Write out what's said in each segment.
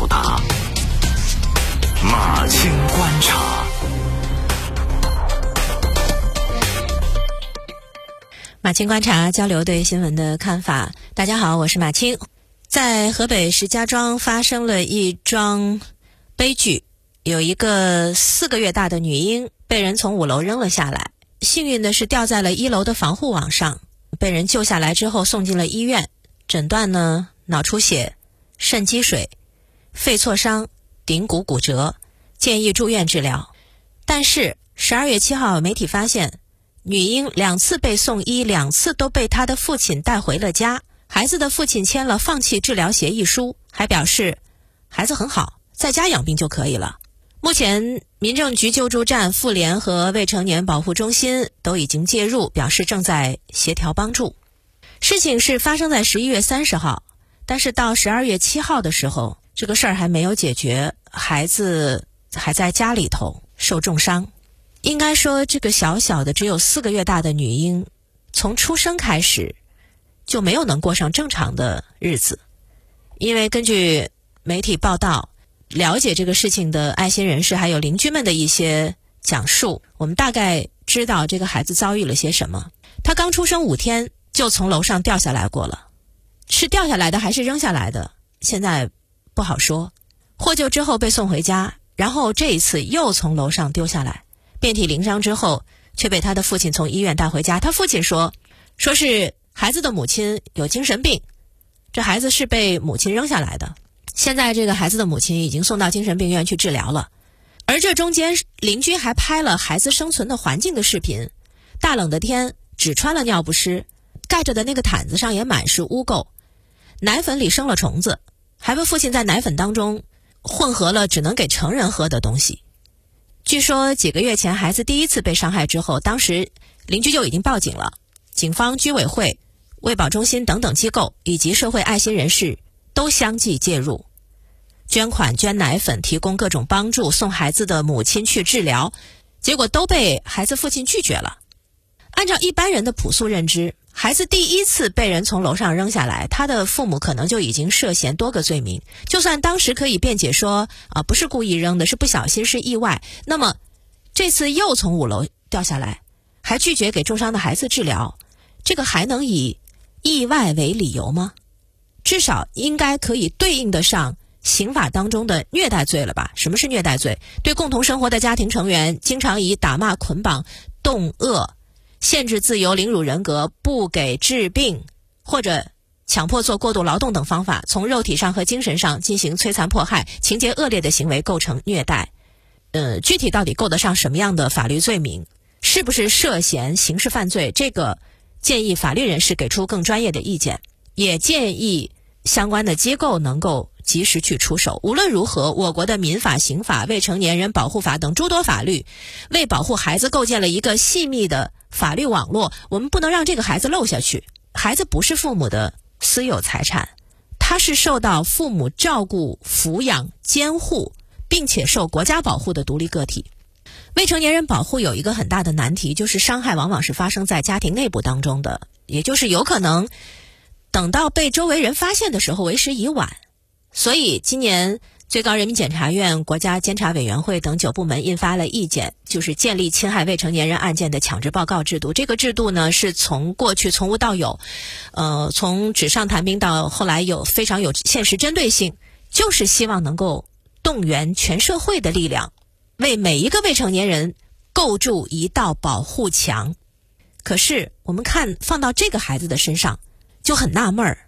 表达。马青观察，马青观察交流对新闻的看法。大家好，我是马青。在河北石家庄发生了一桩悲剧，有一个四个月大的女婴被人从五楼扔了下来，幸运的是掉在了一楼的防护网上，被人救下来之后送进了医院，诊断呢脑出血、肾积水、肺挫伤、顶骨骨折。建议住院治疗，但是十二月七号，媒体发现女婴两次被送医，两次都被她的父亲带回了家。孩子的父亲签了放弃治疗协议书，还表示孩子很好，在家养病就可以了。目前，民政局救助站、妇联和未成年保护中心都已经介入，表示正在协调帮助。事情是发生在十一月三十号，但是到十二月七号的时候，这个事儿还没有解决，孩子。还在家里头受重伤，应该说这个小小的只有四个月大的女婴，从出生开始就没有能过上正常的日子，因为根据媒体报道，了解这个事情的爱心人士还有邻居们的一些讲述，我们大概知道这个孩子遭遇了些什么。他刚出生五天就从楼上掉下来过了，是掉下来的还是扔下来的，现在不好说。获救之后被送回家。然后这一次又从楼上丢下来，遍体鳞伤之后，却被他的父亲从医院带回家。他父亲说，说是孩子的母亲有精神病，这孩子是被母亲扔下来的。现在这个孩子的母亲已经送到精神病院去治疗了。而这中间邻居还拍了孩子生存的环境的视频，大冷的天只穿了尿不湿，盖着的那个毯子上也满是污垢，奶粉里生了虫子，孩子父亲在奶粉当中。混合了只能给成人喝的东西。据说几个月前孩子第一次被伤害之后，当时邻居就已经报警了。警方、居委会、卫保中心等等机构以及社会爱心人士都相继介入，捐款、捐奶粉，提供各种帮助，送孩子的母亲去治疗，结果都被孩子父亲拒绝了。按照一般人的朴素认知。孩子第一次被人从楼上扔下来，他的父母可能就已经涉嫌多个罪名。就算当时可以辩解说啊，不是故意扔的，是不小心，是意外。那么，这次又从五楼掉下来，还拒绝给重伤的孩子治疗，这个还能以意外为理由吗？至少应该可以对应得上刑法当中的虐待罪了吧？什么是虐待罪？对共同生活的家庭成员，经常以打骂、捆绑、冻饿。限制自由、凌辱人格、不给治病，或者强迫做过度劳动等方法，从肉体上和精神上进行摧残迫害，情节恶劣的行为构成虐待。呃，具体到底够得上什么样的法律罪名？是不是涉嫌刑事犯罪？这个建议法律人士给出更专业的意见，也建议相关的机构能够及时去出手。无论如何，我国的民法、刑法、未成年人保护法等诸多法律，为保护孩子构建了一个细密的。法律网络，我们不能让这个孩子漏下去。孩子不是父母的私有财产，他是受到父母照顾、抚养、监护，并且受国家保护的独立个体。未成年人保护有一个很大的难题，就是伤害往往是发生在家庭内部当中的，也就是有可能等到被周围人发现的时候为时已晚。所以今年。最高人民检察院、国家监察委员会等九部门印发了意见，就是建立侵害未成年人案件的强制报告制度。这个制度呢，是从过去从无到有，呃，从纸上谈兵到后来有非常有现实针对性，就是希望能够动员全社会的力量，为每一个未成年人构筑一道保护墙。可是我们看放到这个孩子的身上，就很纳闷儿，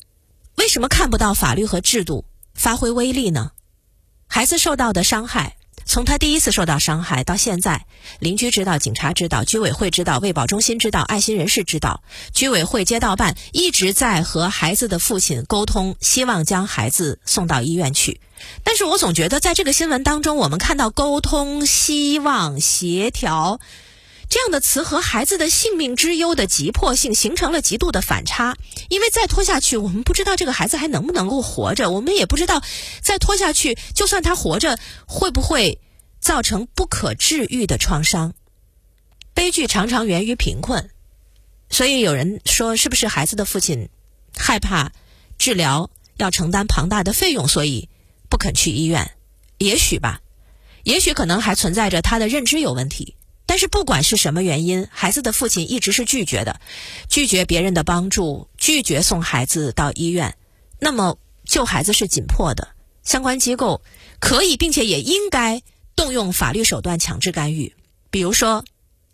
为什么看不到法律和制度发挥威力呢？孩子受到的伤害，从他第一次受到伤害到现在，邻居知道，警察知道，居委会知道，卫保中心知道，爱心人士知道，居委会街道办一直在和孩子的父亲沟通，希望将孩子送到医院去。但是我总觉得，在这个新闻当中，我们看到沟通、希望、协调。这样的词和孩子的性命之忧的急迫性形成了极度的反差，因为再拖下去，我们不知道这个孩子还能不能够活着，我们也不知道再拖下去，就算他活着，会不会造成不可治愈的创伤？悲剧常常源于贫困，所以有人说，是不是孩子的父亲害怕治疗要承担庞大的费用，所以不肯去医院，也许吧，也许可能还存在着他的认知有问题。但是不管是什么原因，孩子的父亲一直是拒绝的，拒绝别人的帮助，拒绝送孩子到医院。那么救孩子是紧迫的，相关机构可以并且也应该动用法律手段强制干预，比如说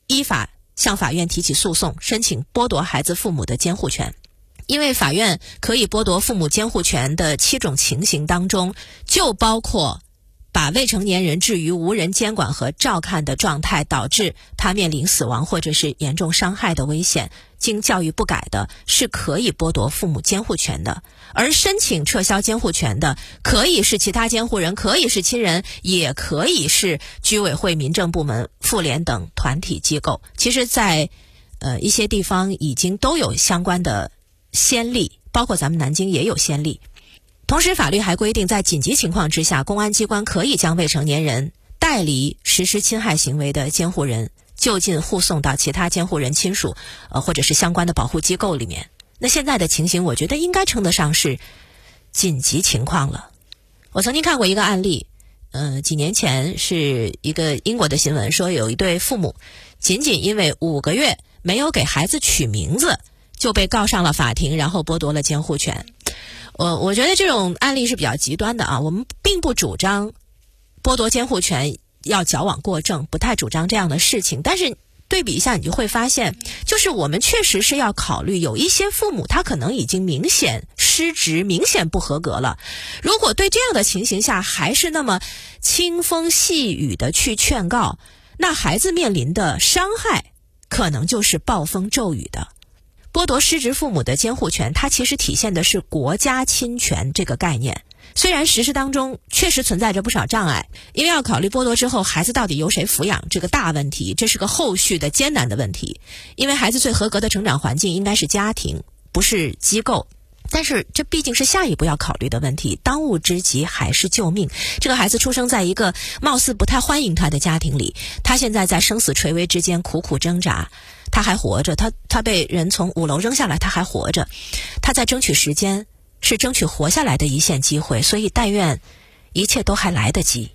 依法向法院提起诉讼，申请剥夺孩子父母的监护权。因为法院可以剥夺父母监护权的七种情形当中，就包括。把未成年人置于无人监管和照看的状态，导致他面临死亡或者是严重伤害的危险，经教育不改的，是可以剥夺父母监护权的。而申请撤销监护权的，可以是其他监护人，可以是亲人，也可以是居委会、民政部门、妇联等团体机构。其实，在呃一些地方已经都有相关的先例，包括咱们南京也有先例。同时，法律还规定，在紧急情况之下，公安机关可以将未成年人带离实施侵害行为的监护人就近护送到其他监护人亲属，呃，或者是相关的保护机构里面。那现在的情形，我觉得应该称得上是紧急情况了。我曾经看过一个案例，呃，几年前是一个英国的新闻，说有一对父母，仅仅因为五个月没有给孩子取名字，就被告上了法庭，然后剥夺了监护权。我我觉得这种案例是比较极端的啊，我们并不主张剥夺监护权要矫枉过正，不太主张这样的事情。但是对比一下，你就会发现，就是我们确实是要考虑，有一些父母他可能已经明显失职、明显不合格了。如果对这样的情形下还是那么轻风细雨的去劝告，那孩子面临的伤害可能就是暴风骤雨的。剥夺失职父母的监护权，它其实体现的是国家侵权这个概念。虽然实施当中确实存在着不少障碍，因为要考虑剥夺之后孩子到底由谁抚养这个大问题，这是个后续的艰难的问题。因为孩子最合格的成长环境应该是家庭，不是机构。但是这毕竟是下一步要考虑的问题，当务之急还是救命。这个孩子出生在一个貌似不太欢迎他的家庭里，他现在在生死垂危之间苦苦挣扎。他还活着，他他被人从五楼扔下来，他还活着，他在争取时间，是争取活下来的一线机会，所以但愿一切都还来得及。